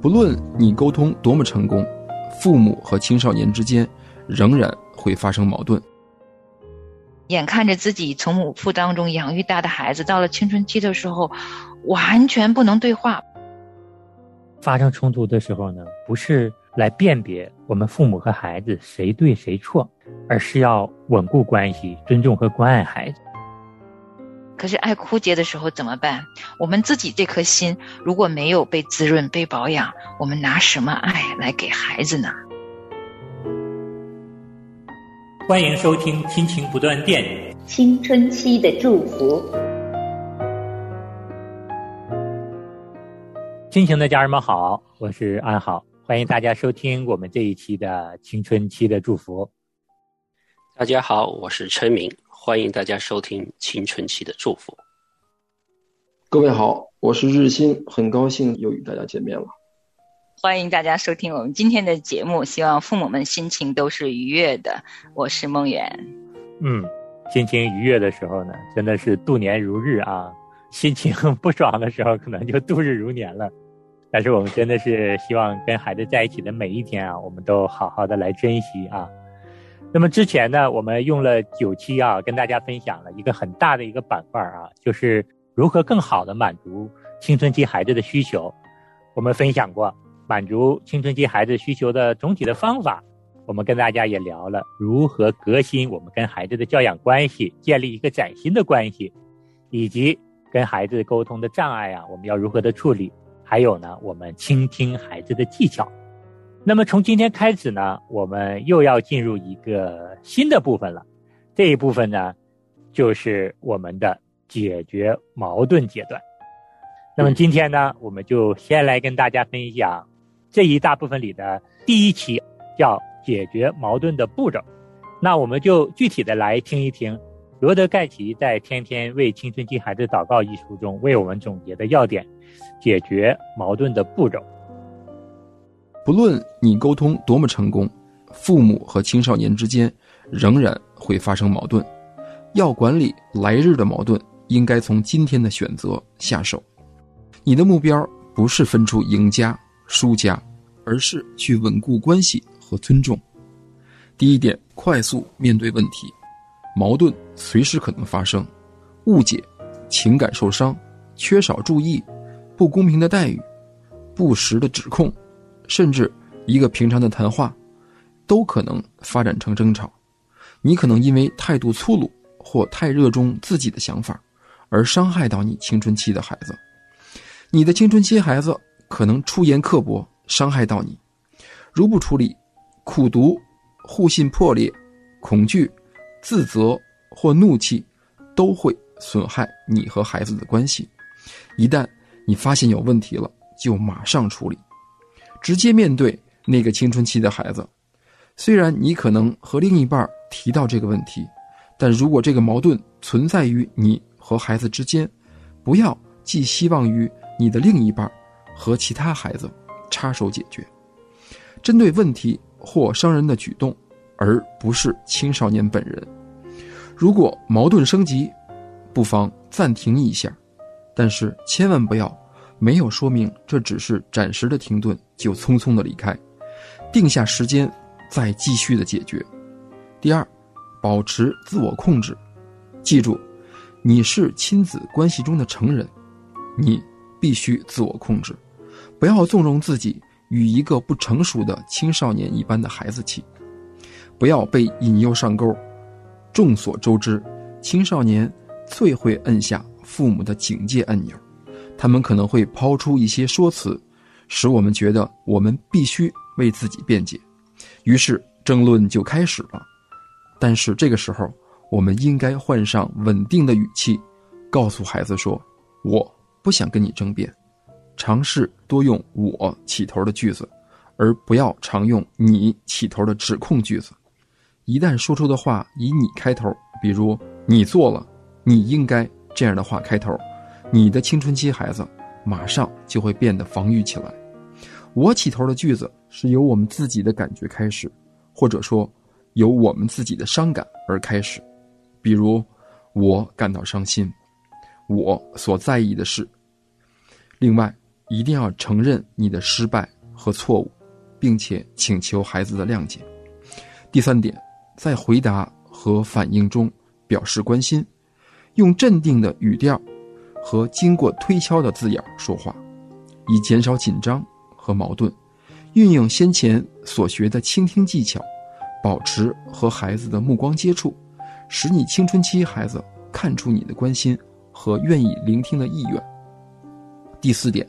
不论你沟通多么成功，父母和青少年之间仍然会发生矛盾。眼看着自己从母腹当中养育大的孩子，到了青春期的时候，完全不能对话。发生冲突的时候呢，不是来辨别我们父母和孩子谁对谁错，而是要稳固关系，尊重和关爱孩子。可是爱枯竭的时候怎么办？我们自己这颗心如果没有被滋润、被保养，我们拿什么爱来给孩子呢？欢迎收听《亲情不断电》，青春期的祝福。亲情的家人们好，我是安好，欢迎大家收听我们这一期的青春期的祝福。大家好，我是陈明，欢迎大家收听青春期的祝福。各位好，我是日新，很高兴又与大家见面了。欢迎大家收听我们今天的节目，希望父母们心情都是愉悦的。我是梦圆。嗯，心情愉悦的时候呢，真的是度年如日啊；心情不爽的时候，可能就度日如年了。但是我们真的是希望跟孩子在一起的每一天啊，我们都好好的来珍惜啊。那么之前呢，我们用了九期啊，跟大家分享了一个很大的一个板块啊，就是如何更好的满足青春期孩子的需求。我们分享过。满足青春期孩子需求的总体的方法，我们跟大家也聊了如何革新我们跟孩子的教养关系，建立一个崭新的关系，以及跟孩子沟通的障碍啊，我们要如何的处理？还有呢，我们倾听孩子的技巧。那么从今天开始呢，我们又要进入一个新的部分了。这一部分呢，就是我们的解决矛盾阶段。那么今天呢，我们就先来跟大家分享。这一大部分里的第一期叫解决矛盾的步骤，那我们就具体的来听一听罗德盖奇在《天天为青春期孩子祷告》一书中为我们总结的要点：解决矛盾的步骤。不论你沟通多么成功，父母和青少年之间仍然会发生矛盾。要管理来日的矛盾，应该从今天的选择下手。你的目标不是分出赢家。输家，而是去稳固关系和尊重。第一点，快速面对问题，矛盾随时可能发生，误解、情感受伤、缺少注意、不公平的待遇、不实的指控，甚至一个平常的谈话，都可能发展成争吵。你可能因为态度粗鲁或太热衷自己的想法，而伤害到你青春期的孩子。你的青春期孩子。可能出言刻薄，伤害到你。如不处理，苦读、互信破裂、恐惧、自责或怒气，都会损害你和孩子的关系。一旦你发现有问题了，就马上处理，直接面对那个青春期的孩子。虽然你可能和另一半提到这个问题，但如果这个矛盾存在于你和孩子之间，不要寄希望于你的另一半。和其他孩子插手解决，针对问题或伤人的举动，而不是青少年本人。如果矛盾升级，不妨暂停一下，但是千万不要没有说明这只是暂时的停顿就匆匆的离开，定下时间再继续的解决。第二，保持自我控制，记住，你是亲子关系中的成人，你必须自我控制。不要纵容自己与一个不成熟的青少年一般的孩子气，不要被引诱上钩。众所周知，青少年最会摁下父母的警戒按钮，他们可能会抛出一些说辞，使我们觉得我们必须为自己辩解，于是争论就开始了。但是这个时候，我们应该换上稳定的语气，告诉孩子说：“我不想跟你争辩。”尝试多用“我”起头的句子，而不要常用“你”起头的指控句子。一旦说出的话以“你”开头，比如“你做了”“你应该”这样的话开头，你的青春期孩子马上就会变得防御起来。“我”起头的句子是由我们自己的感觉开始，或者说由我们自己的伤感而开始。比如，我感到伤心，我所在意的是。另外。一定要承认你的失败和错误，并且请求孩子的谅解。第三点，在回答和反应中表示关心，用镇定的语调和经过推敲的字眼说话，以减少紧张和矛盾。运用先前所学的倾听技巧，保持和孩子的目光接触，使你青春期孩子看出你的关心和愿意聆听的意愿。第四点，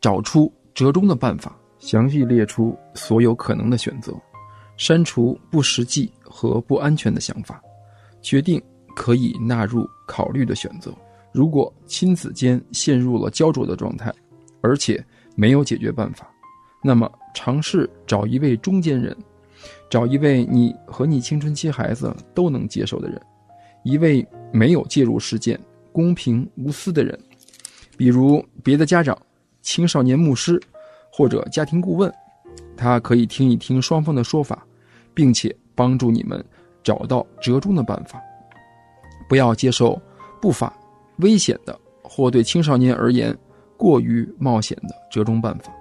找出折中的办法，详细列出所有可能的选择，删除不实际和不安全的想法，决定可以纳入考虑的选择。如果亲子间陷入了焦灼的状态，而且没有解决办法，那么。尝试找一位中间人，找一位你和你青春期孩子都能接受的人，一位没有介入事件、公平无私的人，比如别的家长、青少年牧师或者家庭顾问，他可以听一听双方的说法，并且帮助你们找到折中的办法。不要接受不法、危险的或对青少年而言过于冒险的折中办法，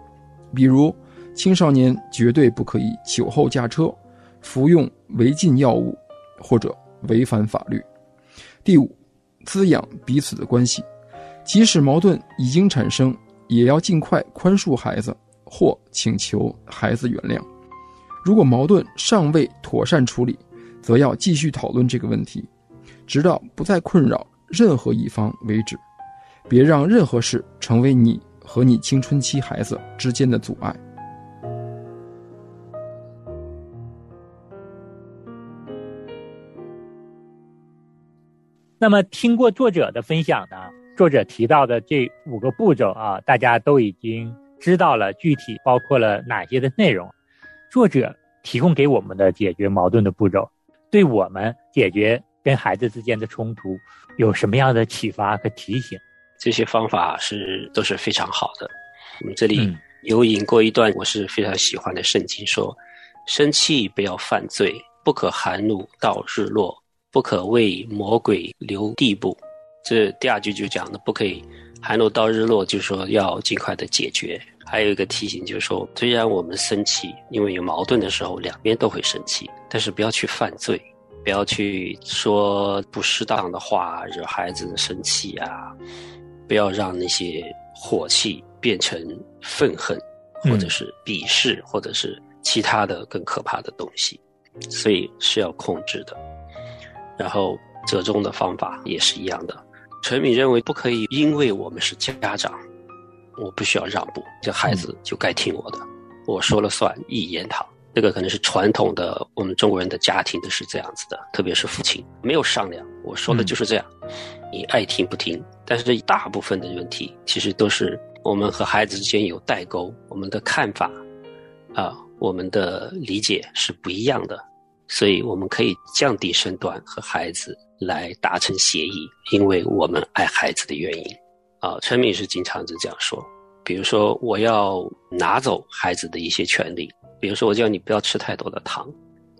比如。青少年绝对不可以酒后驾车、服用违禁药物或者违反法律。第五，滋养彼此的关系，即使矛盾已经产生，也要尽快宽恕孩子或请求孩子原谅。如果矛盾尚未妥善处理，则要继续讨论这个问题，直到不再困扰任何一方为止。别让任何事成为你和你青春期孩子之间的阻碍。那么，听过作者的分享呢？作者提到的这五个步骤啊，大家都已经知道了具体包括了哪些的内容。作者提供给我们的解决矛盾的步骤，对我们解决跟孩子之间的冲突有什么样的启发和提醒？这些方法是都是非常好的。我们这里有引过一段我是非常喜欢的圣经，说：“生气不要犯罪，不可含怒到日落。”不可为魔鬼留地步，这第二句就讲的不可以含怒到日落，就是说要尽快的解决。还有一个提醒就是说，虽然我们生气，因为有矛盾的时候，两边都会生气，但是不要去犯罪，不要去说不适当的话惹孩子生气啊，不要让那些火气变成愤恨，或者是鄙视，或者是其他的更可怕的东西，所以是要控制的。然后折中的方法也是一样的。陈敏认为不可以，因为我们是家长，我不需要让步，这孩子就该听我的，我说了算，一言堂。这个可能是传统的我们中国人的家庭都是这样子的，特别是父亲没有商量，我说的就是这样，你爱听不听。但是这大部分的问题其实都是我们和孩子之间有代沟，我们的看法啊，我们的理解是不一样的。所以我们可以降低身段和孩子来达成协议，因为我们爱孩子的原因。啊，陈敏是经常是这样说。比如说，我要拿走孩子的一些权利，比如说我叫你不要吃太多的糖，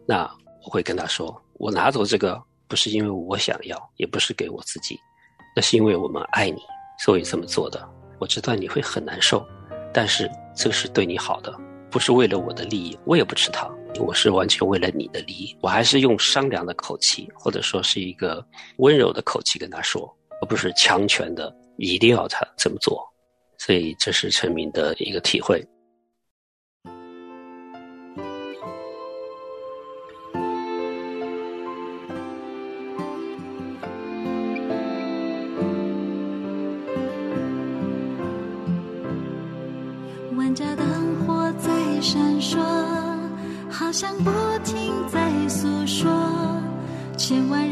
那我会跟他说，我拿走这个不是因为我想要，也不是给我自己，那是因为我们爱你，所以这么做的。我知道你会很难受，但是这是对你好的，不是为了我的利益，我也不吃糖。我是完全为了你的利益，我还是用商量的口气，或者说是一个温柔的口气跟他说，而不是强权的一定要他这么做。所以这是陈明的一个体会。像不停在诉说千万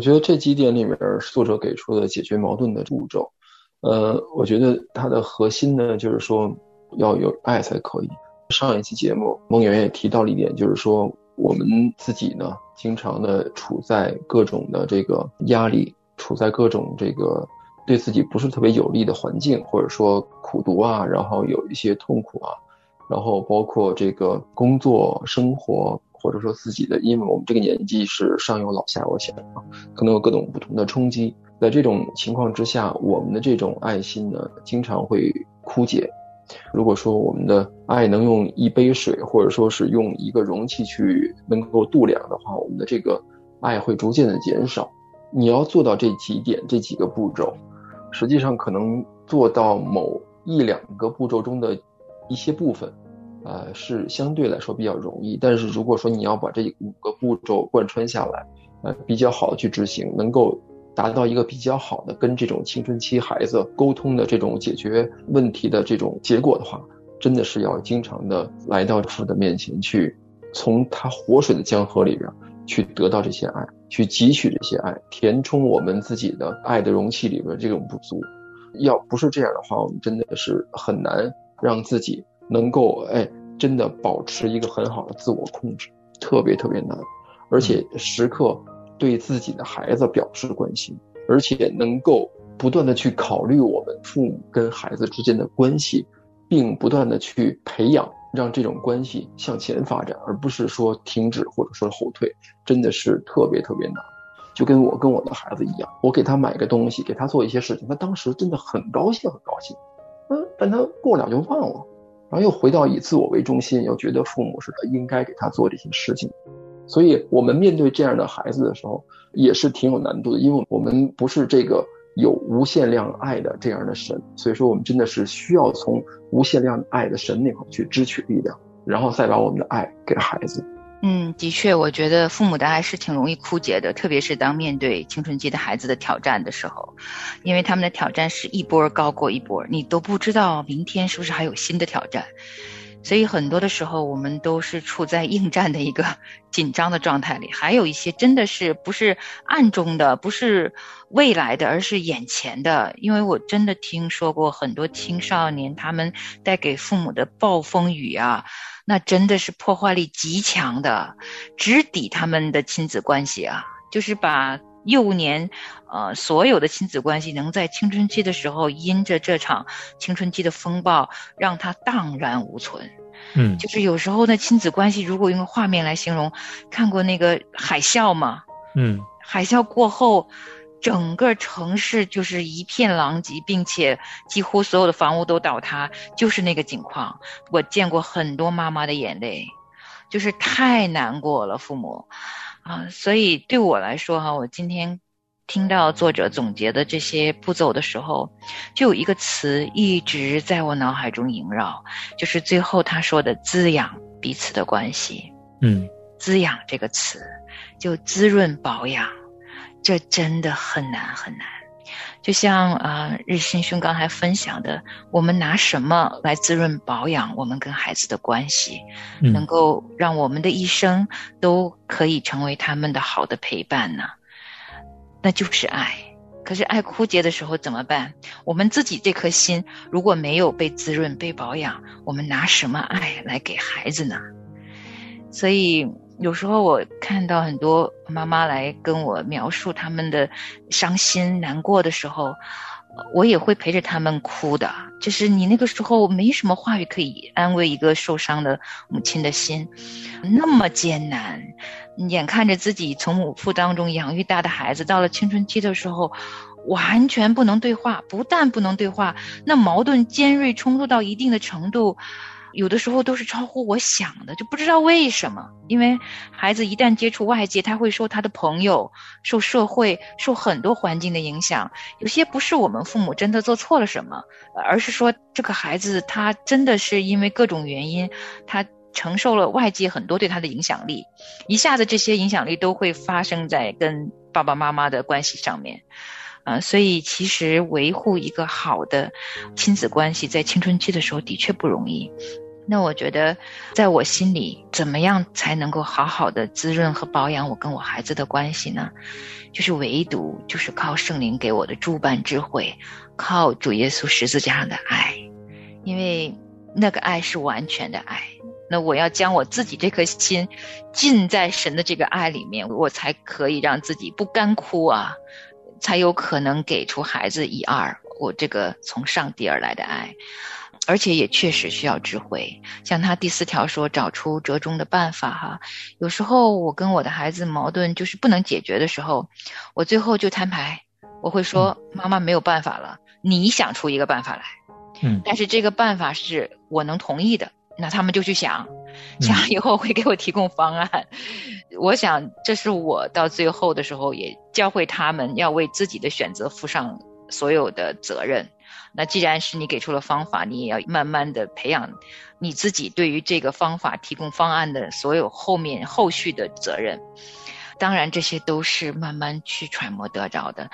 我觉得这几点里面，作者给出的解决矛盾的步骤，呃，我觉得它的核心呢，就是说要有爱才可以。上一期节目，孟圆圆也提到了一点，就是说我们自己呢，经常的处在各种的这个压力，处在各种这个对自己不是特别有利的环境，或者说苦读啊，然后有一些痛苦啊，然后包括这个工作、生活，或者说自己的，因为我们这个年纪是上有老下有小啊，可能有各种不同的冲击。在这种情况之下，我们的这种爱心呢，经常会枯竭。如果说我们的爱能用一杯水，或者说是用一个容器去能够度量的话，我们的这个爱会逐渐的减少。你要做到这几点、这几个步骤，实际上可能做到某一两个步骤中的一些部分，呃，是相对来说比较容易。但是如果说你要把这五个步骤贯穿下来，呃，比较好的去执行，能够达到一个比较好的跟这种青春期孩子沟通的这种解决问题的这种结果的话，真的是要经常的来到父的面前去，从他活水的江河里边去得到这些爱，去汲取这些爱，填充我们自己的爱的容器里边这种不足。要不是这样的话，我们真的是很难让自己能够哎真的保持一个很好的自我控制，特别特别难，而且时刻对自己的孩子表示关心，而且能够不断的去考虑我们父母跟孩子之间的关系，并不断的去培养，让这种关系向前发展，而不是说停止或者说后退，真的是特别特别难。就跟我跟我的孩子一样，我给他买个东西，给他做一些事情，他当时真的很高兴，很高兴，嗯，但他过了就忘了，然后又回到以自我为中心，又觉得父母是他应该给他做这些事情，所以我们面对这样的孩子的时候，也是挺有难度的，因为我们不是这个有无限量爱的这样的神，所以说我们真的是需要从无限量爱的神那块去支取力量，然后再把我们的爱给孩子。嗯，的确，我觉得父母的爱是挺容易枯竭的，特别是当面对青春期的孩子的挑战的时候，因为他们的挑战是一波高过一波，你都不知道明天是不是还有新的挑战，所以很多的时候我们都是处在应战的一个 紧张的状态里。还有一些真的是不是暗中的，不是未来的，而是眼前的。因为我真的听说过很多青少年他们带给父母的暴风雨啊。那真的是破坏力极强的，直抵他们的亲子关系啊！就是把幼年，呃，所有的亲子关系能在青春期的时候，因着这场青春期的风暴，让它荡然无存。嗯，就是有时候呢，亲子关系如果用画面来形容，看过那个海啸吗？嗯，海啸过后。整个城市就是一片狼藉，并且几乎所有的房屋都倒塌，就是那个景况。我见过很多妈妈的眼泪，就是太难过了。父母，啊，所以对我来说哈，我今天听到作者总结的这些步骤的时候，就有一个词一直在我脑海中萦绕，就是最后他说的滋养彼此的关系。嗯，滋养这个词，就滋润保养。这真的很难很难，就像啊，日新兄刚才分享的，我们拿什么来滋润保养我们跟孩子的关系，能够让我们的一生都可以成为他们的好的陪伴呢？那就是爱。可是爱枯竭的时候怎么办？我们自己这颗心如果没有被滋润、被保养，我们拿什么爱来给孩子呢？所以。有时候我看到很多妈妈来跟我描述他们的伤心难过的时候，我也会陪着他们哭的。就是你那个时候没什么话语可以安慰一个受伤的母亲的心，那么艰难，眼看着自己从母腹当中养育大的孩子，到了青春期的时候，完全不能对话，不但不能对话，那矛盾尖锐冲突到一定的程度。有的时候都是超乎我想的，就不知道为什么。因为孩子一旦接触外界，他会受他的朋友、受社会、受很多环境的影响。有些不是我们父母真的做错了什么，而是说这个孩子他真的是因为各种原因，他承受了外界很多对他的影响力，一下子这些影响力都会发生在跟爸爸妈妈的关系上面。啊，所以其实维护一个好的亲子关系，在青春期的时候的确不容易。那我觉得，在我心里，怎么样才能够好好的滋润和保养我跟我孩子的关系呢？就是唯独就是靠圣灵给我的诸般智慧，靠主耶稣十字架上的爱，因为那个爱是完全的爱。那我要将我自己这颗心浸在神的这个爱里面，我才可以让自己不干枯啊。才有可能给出孩子一二，我这个从上帝而来的爱，而且也确实需要智慧。像他第四条说，找出折中的办法哈。有时候我跟我的孩子矛盾就是不能解决的时候，我最后就摊牌，我会说妈妈没有办法了，你想出一个办法来。嗯，但是这个办法是我能同意的。那他们就去想，想以后会给我提供方案。我想，这是我到最后的时候也教会他们要为自己的选择负上所有的责任。那既然是你给出了方法，你也要慢慢的培养你自己对于这个方法提供方案的所有后面后续的责任。当然，这些都是慢慢去揣摩得着的。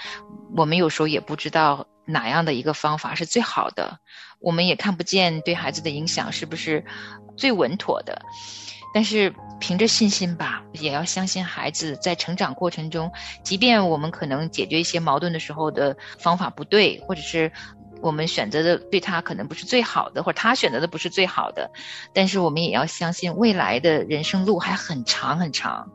我们有时候也不知道哪样的一个方法是最好的。我们也看不见对孩子的影响是不是最稳妥的，但是凭着信心吧，也要相信孩子在成长过程中，即便我们可能解决一些矛盾的时候的方法不对，或者是。我们选择的对他可能不是最好的，或者他选择的不是最好的，但是我们也要相信未来的人生路还很长很长。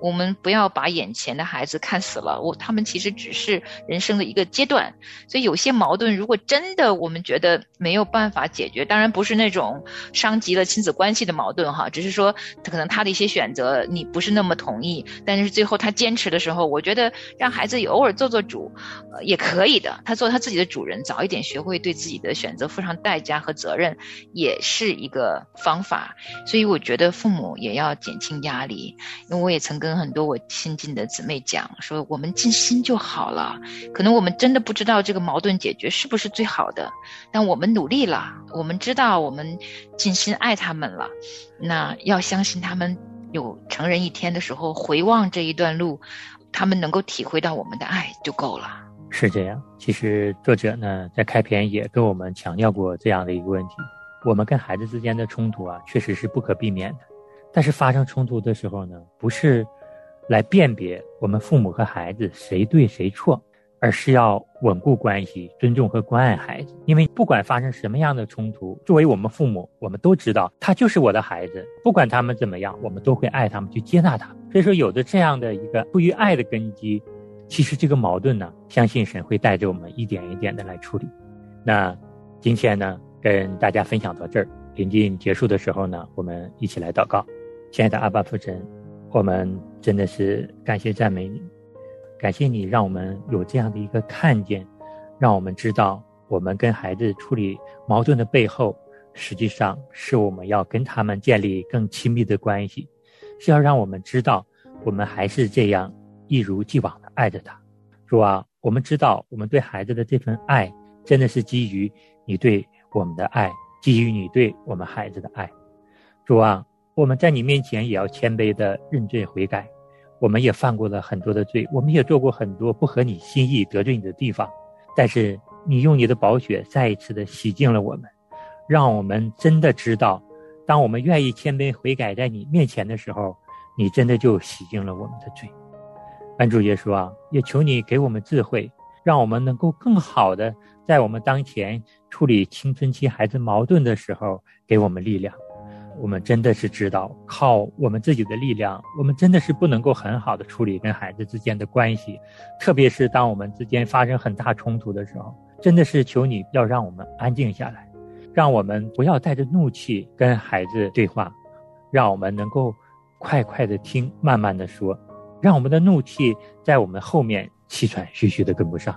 我们不要把眼前的孩子看死了，我他们其实只是人生的一个阶段。所以有些矛盾，如果真的我们觉得没有办法解决，当然不是那种伤及了亲子关系的矛盾哈，只是说可能他的一些选择你不是那么同意，但是最后他坚持的时候，我觉得让孩子偶尔做做主，呃，也可以的。他做他自己的主人，早一点。学会对自己的选择付上代价和责任，也是一个方法。所以我觉得父母也要减轻压力，因为我也曾跟很多我亲近的姊妹讲说，我们尽心就好了。可能我们真的不知道这个矛盾解决是不是最好的，但我们努力了，我们知道我们尽心爱他们了。那要相信他们有成人一天的时候回望这一段路，他们能够体会到我们的爱就够了。是这样，其实作者呢在开篇也跟我们强调过这样的一个问题：我们跟孩子之间的冲突啊，确实是不可避免的。但是发生冲突的时候呢，不是来辨别我们父母和孩子谁对谁错。而是要稳固关系，尊重和关爱孩子。因为不管发生什么样的冲突，作为我们父母，我们都知道他就是我的孩子。不管他们怎么样，我们都会爱他们，去接纳他们。所以说，有着这样的一个出于爱的根基，其实这个矛盾呢，相信神会带着我们一点一点的来处理。那今天呢，跟大家分享到这儿，临近结束的时候呢，我们一起来祷告。亲爱的阿爸父神，我们真的是感谢赞美你。感谢你让我们有这样的一个看见，让我们知道我们跟孩子处理矛盾的背后，实际上是我们要跟他们建立更亲密的关系，是要让我们知道我们还是这样一如既往的爱着他。主啊，我们知道我们对孩子的这份爱，真的是基于你对我们的爱，基于你对我们孩子的爱。主啊，我们在你面前也要谦卑的认罪悔改。我们也犯过了很多的罪，我们也做过很多不合你心意、得罪你的地方，但是你用你的宝血再一次的洗净了我们，让我们真的知道，当我们愿意谦卑悔改在你面前的时候，你真的就洗净了我们的罪。恩主耶稣啊，也求你给我们智慧，让我们能够更好的在我们当前处理青春期孩子矛盾的时候，给我们力量。我们真的是知道，靠我们自己的力量，我们真的是不能够很好的处理跟孩子之间的关系，特别是当我们之间发生很大冲突的时候，真的是求你要让我们安静下来，让我们不要带着怒气跟孩子对话，让我们能够快快的听，慢慢的说，让我们的怒气在我们后面气喘吁吁的跟不上，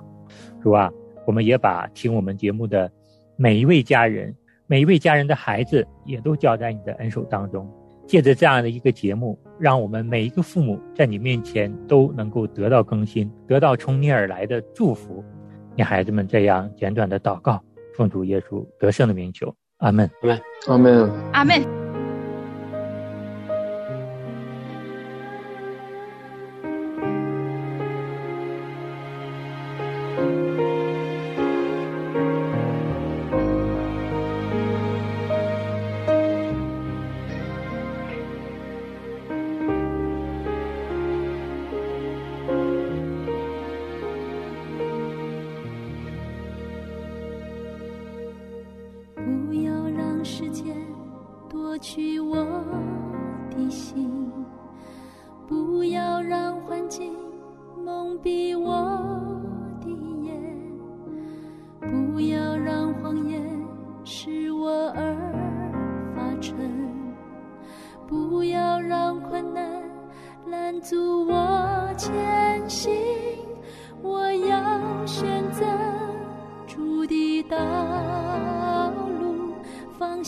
是吧？我们也把听我们节目的每一位家人。每一位家人的孩子也都交在你的恩手当中，借着这样的一个节目，让我们每一个父母在你面前都能够得到更新，得到从你而来的祝福。你孩子们这样简短的祷告，奉主耶稣得胜的名求，阿门，阿门，阿门，阿门。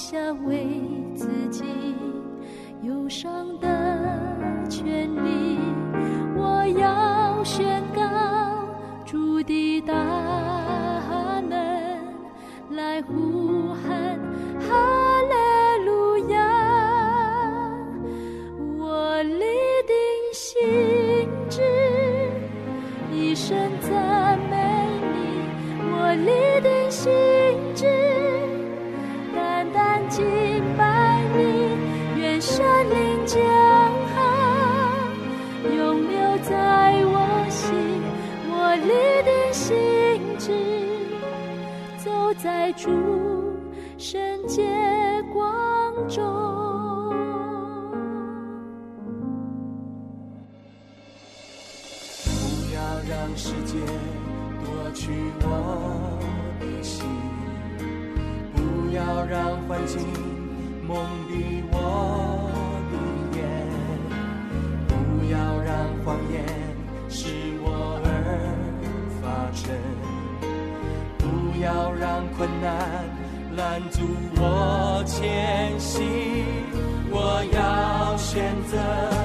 下微世界夺去我的心，不要让幻境蒙蔽我的眼，不要让谎言使我而发沉，不要让困难拦阻我前行，我要选择。